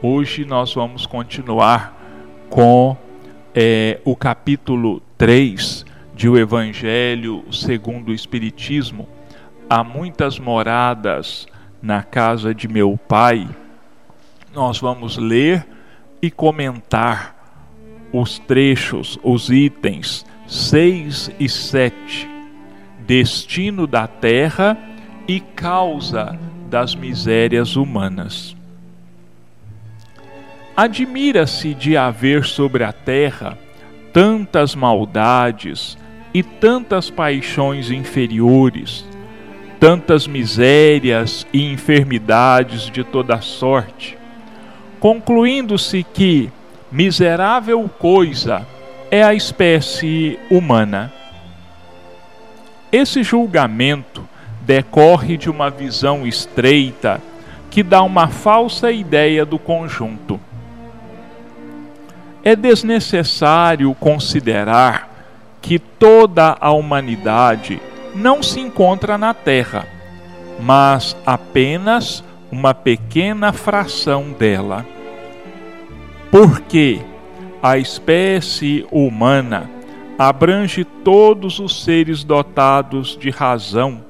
Hoje nós vamos continuar com é, o capítulo 3 de O Evangelho segundo o Espiritismo. Há muitas moradas na casa de meu pai. Nós vamos ler e comentar os trechos, os itens 6 e 7. Destino da terra e causa das misérias humanas. Admira-se de haver sobre a terra tantas maldades e tantas paixões inferiores, tantas misérias e enfermidades de toda sorte, concluindo-se que miserável coisa é a espécie humana. Esse julgamento decorre de uma visão estreita que dá uma falsa ideia do conjunto é desnecessário considerar que toda a humanidade não se encontra na Terra, mas apenas uma pequena fração dela. Porque a espécie humana abrange todos os seres dotados de razão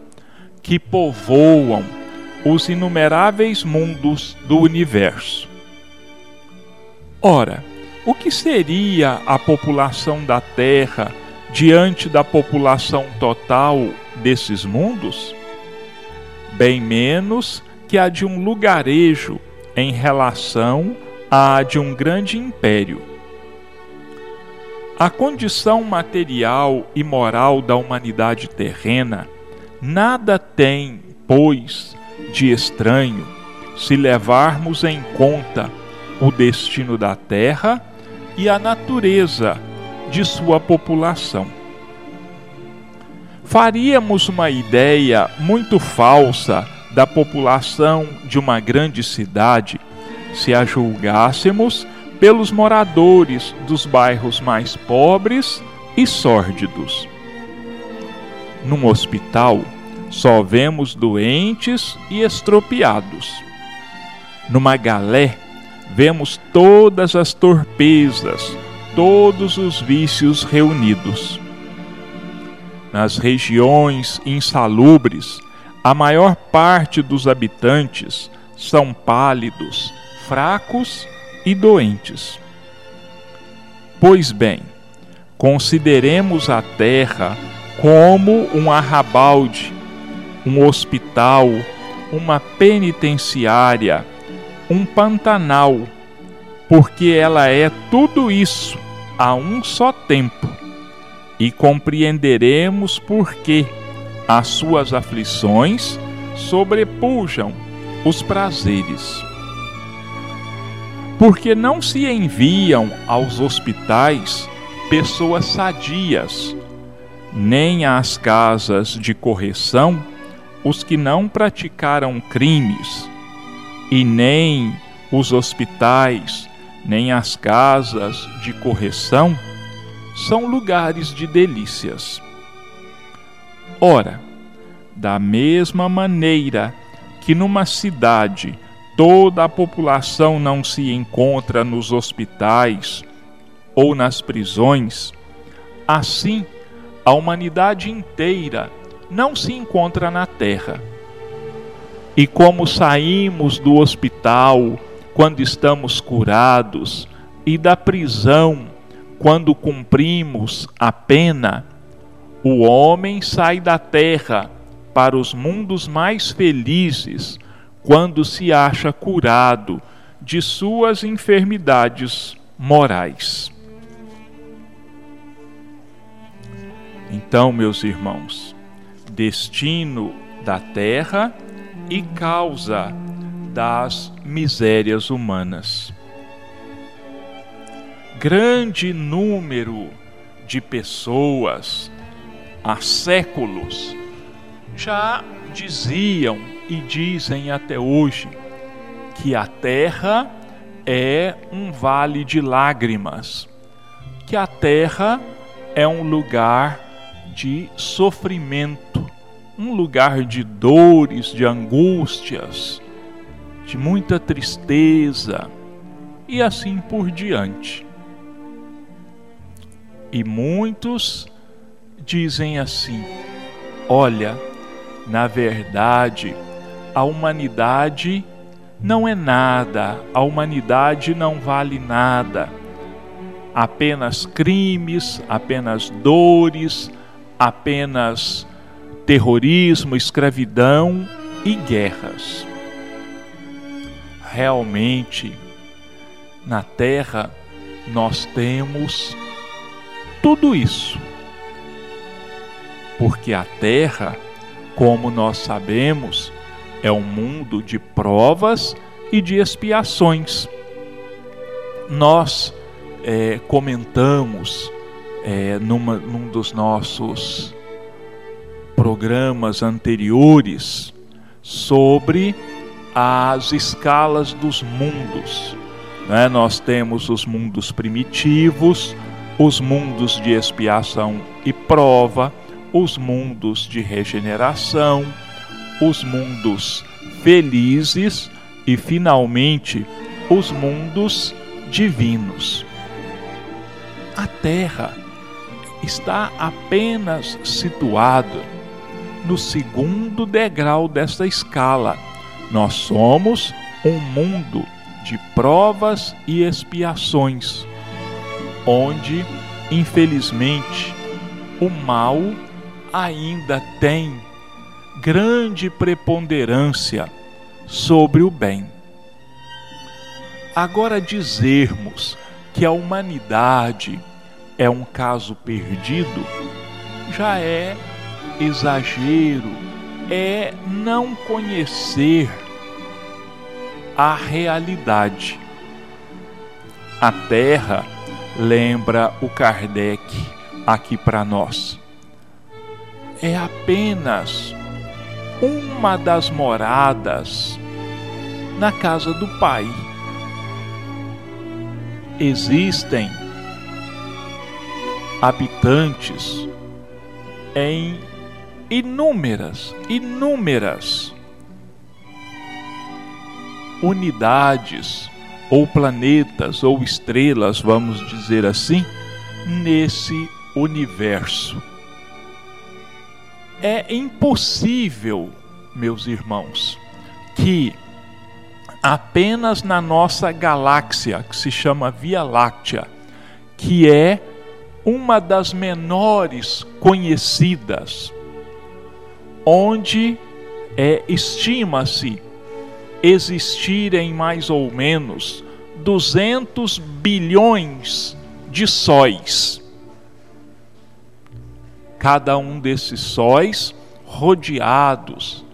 que povoam os inumeráveis mundos do universo. Ora, o que seria a população da Terra diante da população total desses mundos? Bem menos que a de um lugarejo em relação à de um grande império. A condição material e moral da humanidade terrena nada tem, pois, de estranho se levarmos em conta o destino da Terra e a natureza de sua população. Faríamos uma ideia muito falsa da população de uma grande cidade se a julgássemos pelos moradores dos bairros mais pobres e sórdidos. Num hospital, só vemos doentes e estropiados. Numa galé, vemos todas as torpezas, todos os vícios reunidos. Nas regiões insalubres, a maior parte dos habitantes são pálidos, fracos e doentes. Pois bem, consideremos a terra como um arrabalde, um hospital, uma penitenciária um pantanal, porque ela é tudo isso a um só tempo, e compreenderemos por que as suas aflições sobrepujam os prazeres. Porque não se enviam aos hospitais pessoas sadias, nem às casas de correção os que não praticaram crimes e nem os hospitais, nem as casas de correção são lugares de delícias. Ora, da mesma maneira que numa cidade toda a população não se encontra nos hospitais ou nas prisões, assim a humanidade inteira não se encontra na terra e como saímos do hospital quando estamos curados e da prisão quando cumprimos a pena, o homem sai da terra para os mundos mais felizes quando se acha curado de suas enfermidades morais. Então, meus irmãos, destino da terra e causa das misérias humanas. Grande número de pessoas há séculos já diziam e dizem até hoje que a terra é um vale de lágrimas, que a terra é um lugar de sofrimento um lugar de dores, de angústias, de muita tristeza, e assim por diante. E muitos dizem assim: olha, na verdade, a humanidade não é nada, a humanidade não vale nada. Apenas crimes, apenas dores, apenas terrorismo, escravidão e guerras. Realmente, na Terra, nós temos tudo isso. Porque a Terra, como nós sabemos, é um mundo de provas e de expiações. Nós é, comentamos é, numa, num dos nossos programas anteriores sobre as escalas dos mundos. Né? Nós temos os mundos primitivos, os mundos de expiação e prova, os mundos de regeneração, os mundos felizes e, finalmente, os mundos divinos. A Terra está apenas situada no segundo degrau desta escala. Nós somos um mundo de provas e expiações, onde, infelizmente, o mal ainda tem grande preponderância sobre o bem. Agora, dizermos que a humanidade é um caso perdido já é exagero, é não conhecer a realidade. A Terra lembra o Kardec aqui para nós. É apenas uma das moradas na casa do Pai. Existem habitantes em inúmeras, inúmeras unidades ou planetas ou estrelas, vamos dizer assim, nesse universo. É impossível, meus irmãos, que apenas na nossa galáxia, que se chama Via Láctea, que é uma das menores conhecidas, onde é, estima-se existirem mais ou menos 200 bilhões de sóis. Cada um desses sóis rodeados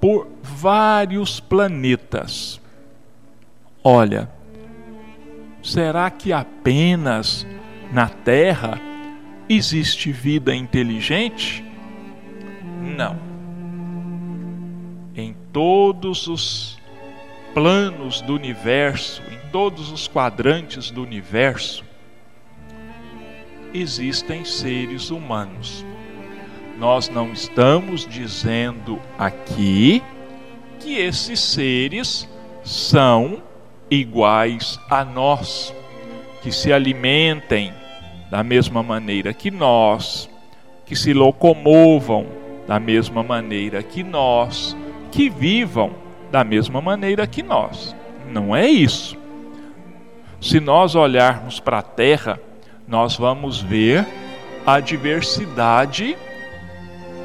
por vários planetas. Olha, será que apenas na Terra existe vida inteligente? Não. Em todos os planos do universo, em todos os quadrantes do universo, existem seres humanos. Nós não estamos dizendo aqui que esses seres são iguais a nós, que se alimentem da mesma maneira que nós, que se locomovam da mesma maneira que nós, que vivam da mesma maneira que nós. Não é isso. Se nós olharmos para a Terra, nós vamos ver a diversidade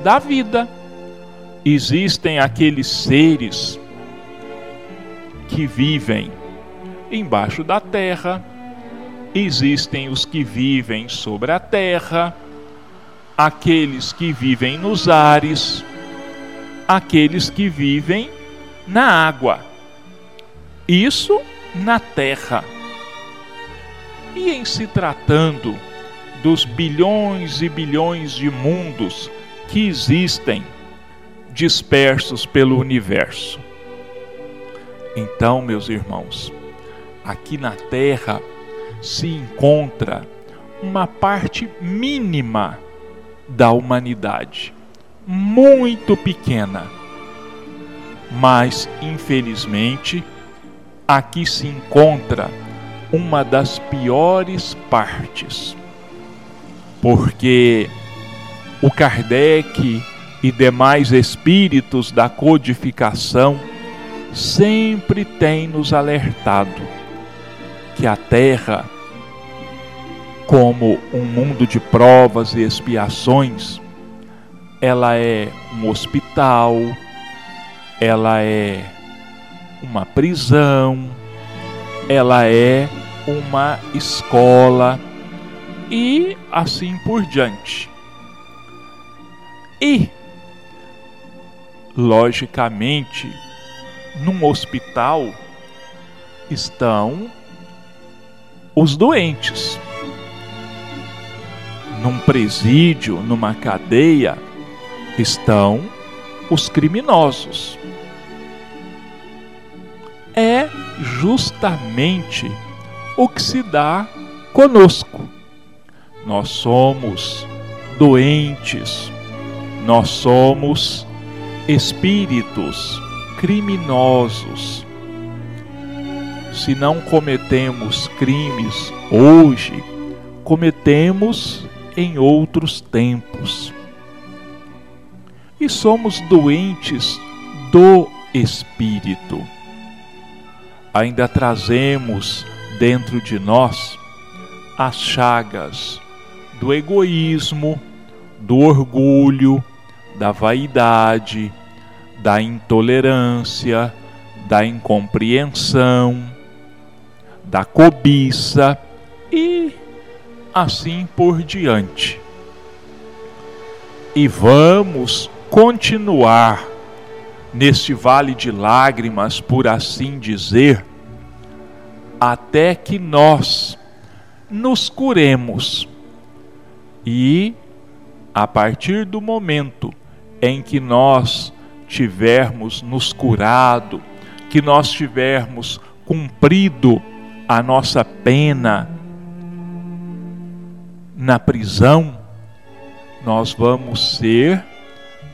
da vida. Existem aqueles seres que vivem embaixo da terra, existem os que vivem sobre a terra, aqueles que vivem nos ares, aqueles que vivem na água. Isso na terra. E em se tratando dos bilhões e bilhões de mundos que existem dispersos pelo universo. Então, meus irmãos, aqui na Terra se encontra uma parte mínima da humanidade, muito pequena. Mas infelizmente aqui se encontra uma das piores partes, porque o Kardec e demais espíritos da codificação sempre têm nos alertado que a Terra, como um mundo de provas e expiações, ela é um hospital, ela é uma prisão, ela é uma escola e assim por diante. E logicamente, num hospital estão os doentes. Num presídio, numa cadeia, estão os criminosos. É justamente o que se dá conosco. Nós somos doentes, nós somos espíritos criminosos. Se não cometemos crimes hoje, cometemos em outros tempos. E somos doentes do espírito. Ainda trazemos dentro de nós as chagas do egoísmo, do orgulho, da vaidade, da intolerância, da incompreensão, da cobiça e assim por diante. E vamos continuar neste vale de lágrimas, por assim dizer, até que nós nos curemos. E a partir do momento em que nós tivermos nos curado, que nós tivermos cumprido a nossa pena na prisão, nós vamos ser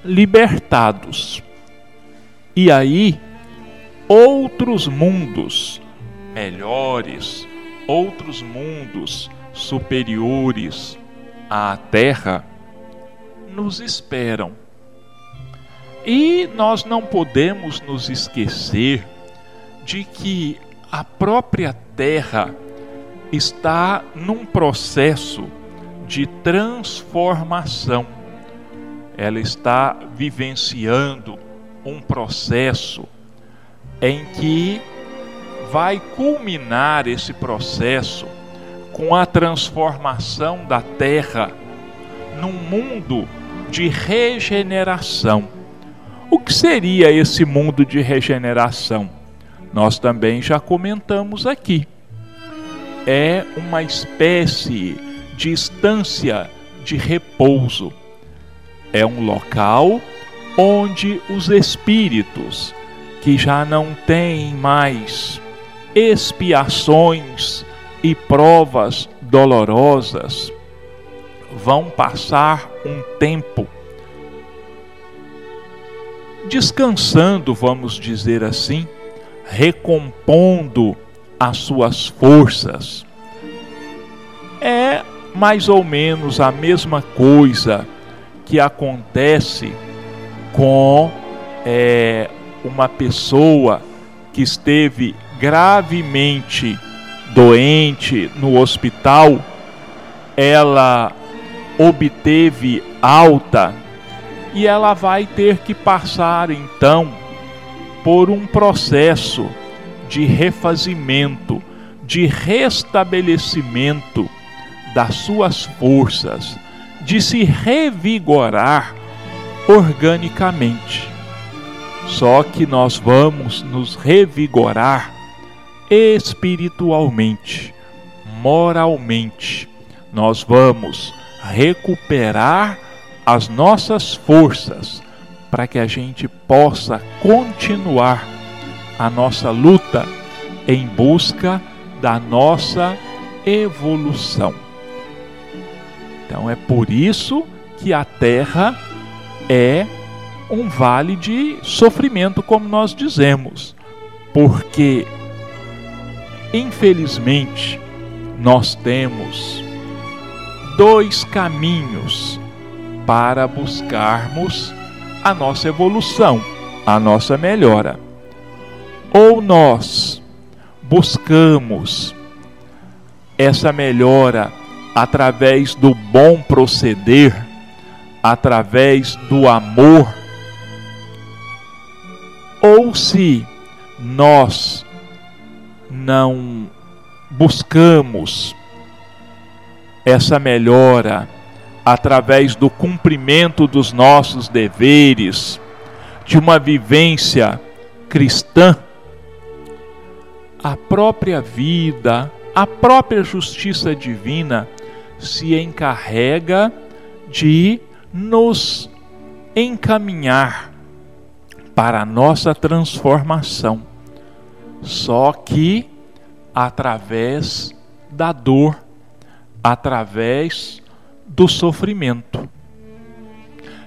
libertados. E aí, outros mundos melhores, outros mundos superiores à Terra nos esperam e nós não podemos nos esquecer de que a própria Terra está num processo de transformação. Ela está vivenciando um processo em que vai culminar esse processo com a transformação da Terra num mundo de regeneração. O que seria esse mundo de regeneração? Nós também já comentamos aqui. É uma espécie de estância de repouso. É um local onde os espíritos que já não têm mais expiações e provas dolorosas vão passar um tempo descansando, vamos dizer assim, recompondo as suas forças. Mais ou menos a mesma coisa que acontece com é, uma pessoa que esteve gravemente doente no hospital, ela obteve alta e ela vai ter que passar então por um processo de refazimento, de restabelecimento das suas forças, de se revigorar organicamente. Só que nós vamos nos revigorar espiritualmente, moralmente. Nós vamos recuperar as nossas forças para que a gente possa continuar a nossa luta em busca da nossa evolução. Então é por isso que a Terra é um vale de sofrimento, como nós dizemos, porque infelizmente, nós temos dois caminhos para buscarmos a nossa evolução, a nossa melhora. Ou nós buscamos essa melhora através do bom proceder, através do amor, ou se nós não buscamos essa melhora através do cumprimento dos nossos deveres, de uma vivência cristã, a própria vida, a própria justiça divina se encarrega de nos encaminhar para a nossa transformação. Só que através da dor, através do sofrimento.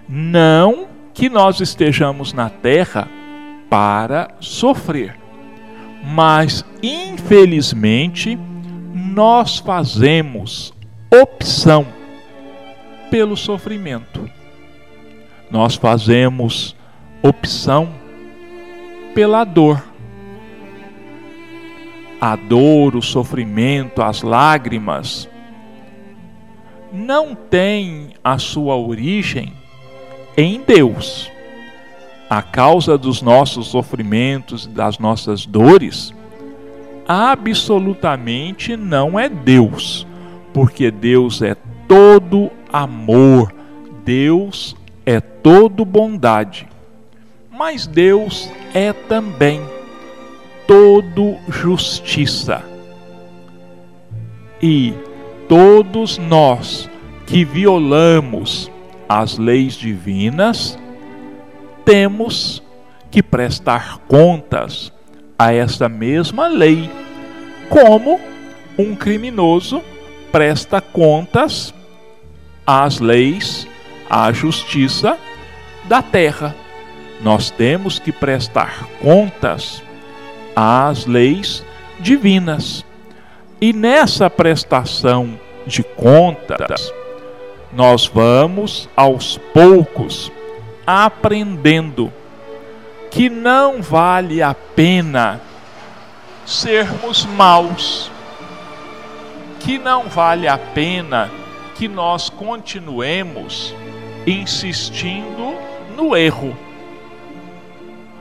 Não que nós estejamos na terra para sofrer, mas infelizmente nós fazemos opção pelo sofrimento. Nós fazemos opção pela dor. A dor, o sofrimento, as lágrimas não tem a sua origem em Deus. A causa dos nossos sofrimentos, das nossas dores, absolutamente não é Deus, porque Deus é todo amor, Deus é todo bondade. Mas Deus é também todo justiça. E todos nós que violamos as leis divinas, temos que prestar contas a essa mesma lei, como um criminoso presta contas às leis, à justiça da terra. Nós temos que prestar contas às leis divinas. E nessa prestação de contas, nós vamos aos poucos aprendendo que não vale a pena sermos maus, que não vale a pena que nós continuemos insistindo no erro.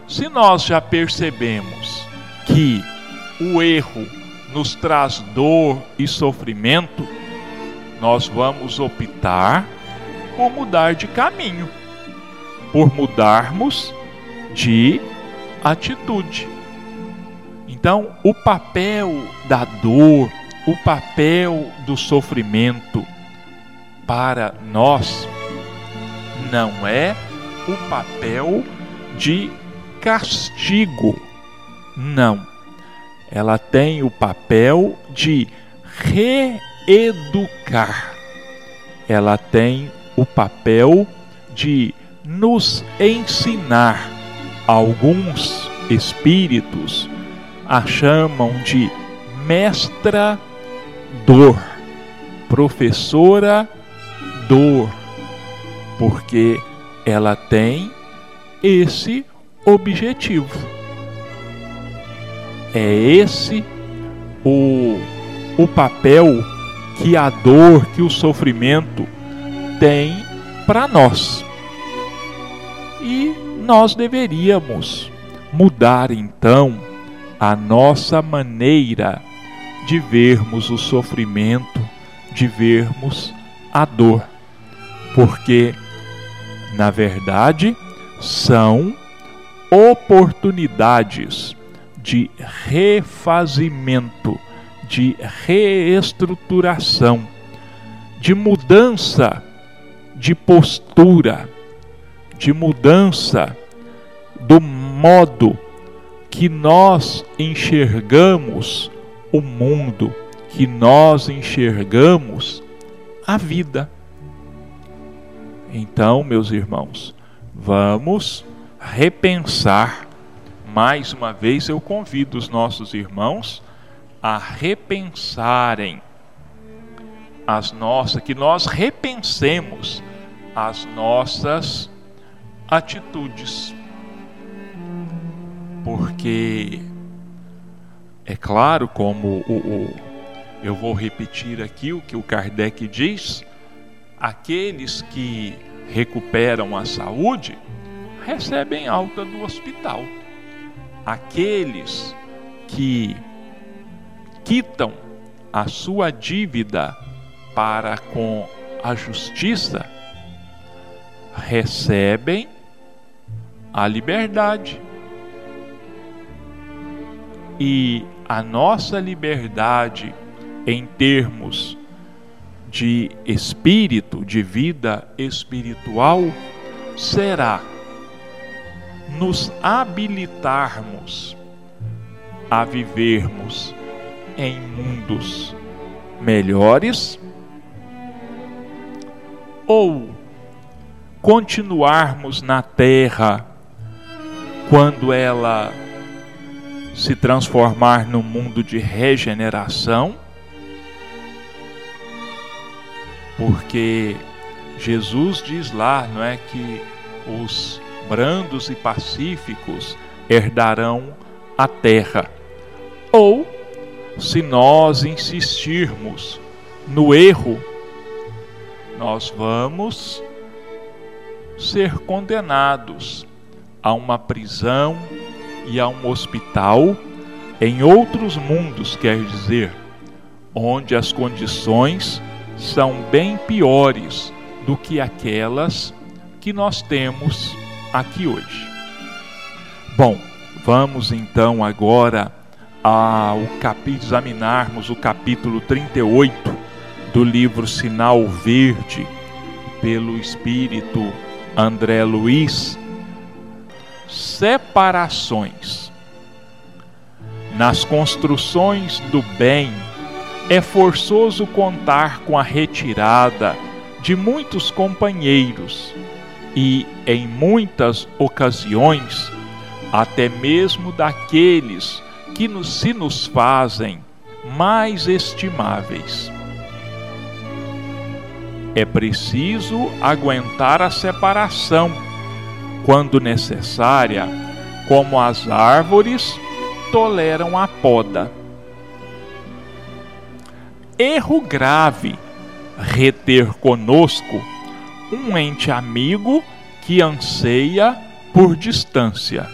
Se nós já percebemos que o erro nos traz dor e sofrimento, nós vamos optar por mudar de caminho, por mudarmos de atitude. Então, o papel da dor, o papel do sofrimento para nós não é o papel de castigo. Não ela tem o papel de reeducar. Ela tem o papel de nos ensinar. Alguns espíritos a chamam de mestra dor, professora dor, porque ela tem esse objetivo. É esse o, o papel que a dor, que o sofrimento tem para nós. E nós deveríamos mudar então a nossa maneira de vermos o sofrimento, de vermos a dor, porque na verdade são oportunidades de refazimento, de reestruturação, de mudança de postura, de mudança do modo que nós enxergamos o mundo, que nós enxergamos a vida. Então, meus irmãos, vamos repensar mais uma vez eu convido os nossos irmãos a repensarem as nossas, que nós repensemos as nossas atitudes. Porque é claro, como o, o, eu vou repetir aqui o que o Kardec diz, aqueles que recuperam a saúde recebem alta do hospital. Aqueles que quitam a sua dívida para com a justiça recebem a liberdade. E a nossa liberdade em termos de espírito, de vida espiritual, será nos habilitarmos a vivermos em mundos melhores ou continuarmos na terra quando ela se transformar num mundo de regeneração, porque Jesus diz lá, não é que os brandos e pacíficos herdarão a terra. Ou se nós insistirmos no erro, nós vamos ser condenados a uma prisão e a um hospital em outros mundos, quer dizer, onde as condições são bem piores do que aquelas que nós temos aqui hoje. Bom, vamos então agora ao examinarmos o capítulo 38 do livro Sinal Verde pelo espírito André Luiz, separações. Nas construções do bem, é forçoso contar com a retirada de muitos companheiros e, em muitas ocasiões, até mesmo daqueles que nos, se nos fazem mais estimáveis é preciso aguentar a separação, quando necessária, como as árvores toleram a poda. Erro grave reter conosco um ente amigo que anseia por distância.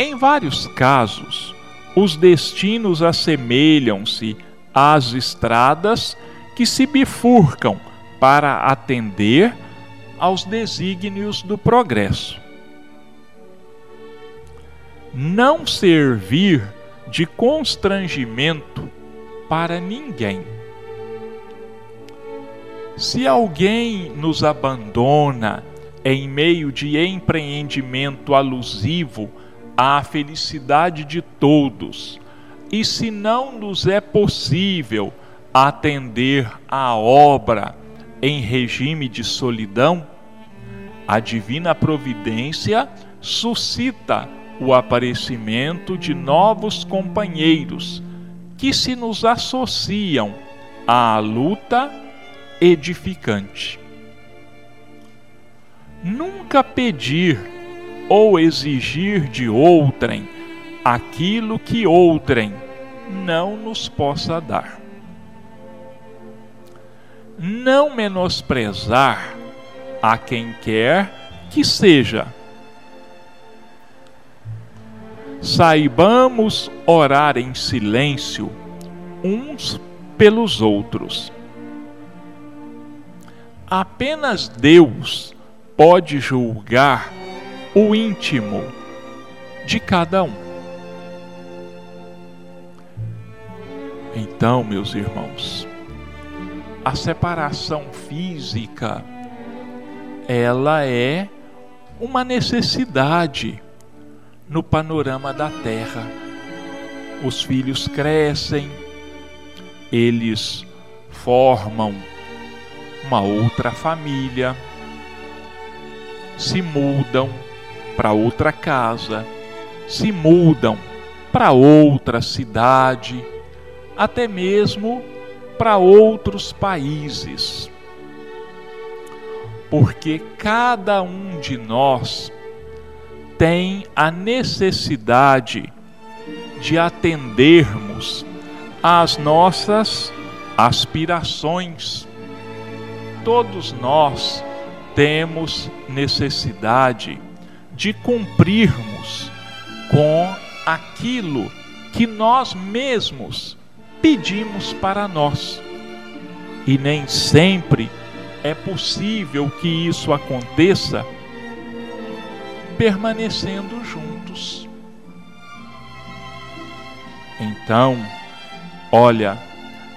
Em vários casos, os destinos assemelham-se às estradas que se bifurcam para atender aos desígnios do progresso. Não servir de constrangimento para ninguém. Se alguém nos abandona em meio de empreendimento alusivo à felicidade de todos, e se não nos é possível atender à obra em regime de solidão, a divina providência suscita o aparecimento de novos companheiros que se nos associam à luta edificante. Nunca pedir ou exigir de outrem aquilo que outrem não nos possa dar não menosprezar a quem quer que seja. Saibamos orar em silêncio uns pelos outros. Apenas Deus pode julgar o íntimo de cada um. Então, meus irmãos, a separação física ela é uma necessidade no panorama da terra. Os filhos crescem, eles formam uma outra família, se mudam para outra casa, se mudam para outra cidade, até mesmo para outros países. Porque cada um de nós tem a necessidade de atendermos às nossas aspirações. Todos nós temos necessidade de cumprirmos com aquilo que nós mesmos pedimos para nós. E nem sempre é possível que isso aconteça permanecendo juntos. Então, olha,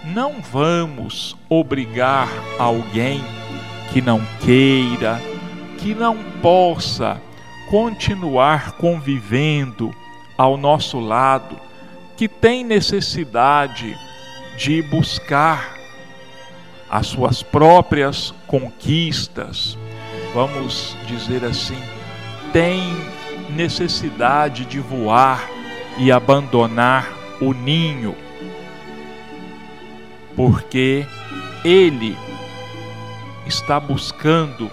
não vamos obrigar alguém que não queira, que não possa continuar convivendo ao nosso lado, que tem necessidade de buscar as suas próprias conquistas, vamos dizer assim, tem necessidade de voar e abandonar o ninho, porque ele está buscando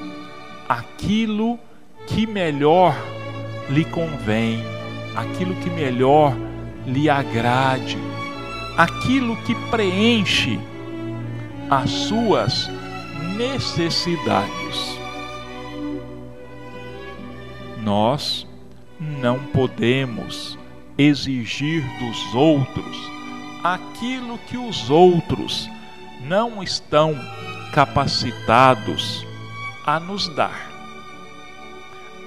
aquilo que melhor lhe convém, aquilo que melhor lhe agrade, aquilo que preenche as suas necessidades. Nós não podemos exigir dos outros aquilo que os outros não estão capacitados a nos dar.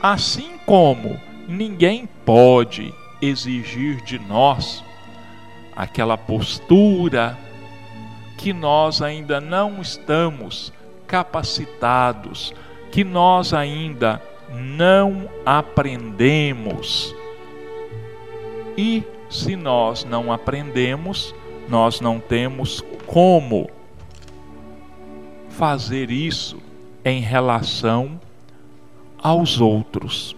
Assim como ninguém pode exigir de nós aquela postura que nós ainda não estamos capacitados, que nós ainda não aprendemos. E se nós não aprendemos, nós não temos como fazer isso em relação aos outros.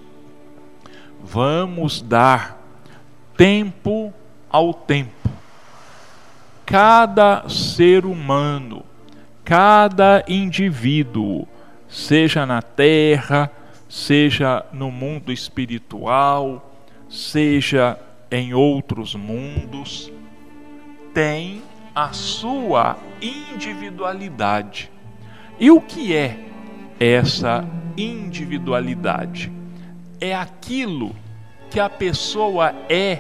Vamos dar tempo ao tempo. Cada ser humano, cada indivíduo, seja na terra, seja no mundo espiritual, seja em outros mundos, tem a sua individualidade. E o que é essa individualidade? É aquilo que a pessoa é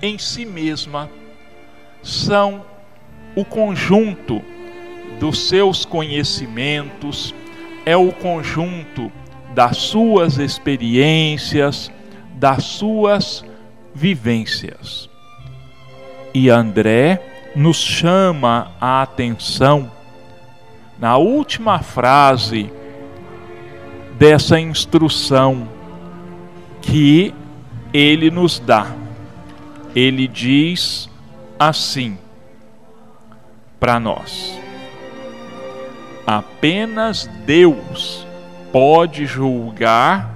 em si mesma. São o conjunto dos seus conhecimentos, é o conjunto das suas experiências, das suas vivências. E André nos chama a atenção na última frase dessa instrução que ele nos dá. Ele diz assim para nós: apenas Deus pode julgar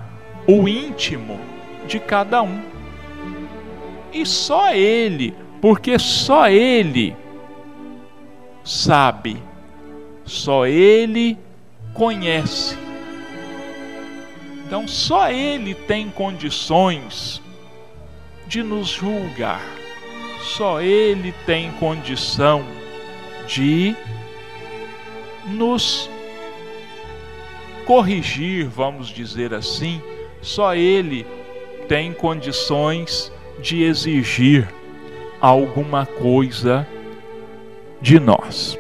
o íntimo de cada um. E só Ele, porque só Ele sabe só Ele conhece. Então, só Ele tem condições de nos julgar. Só Ele tem condição de nos corrigir, vamos dizer assim. Só Ele tem condições de exigir alguma coisa de nós.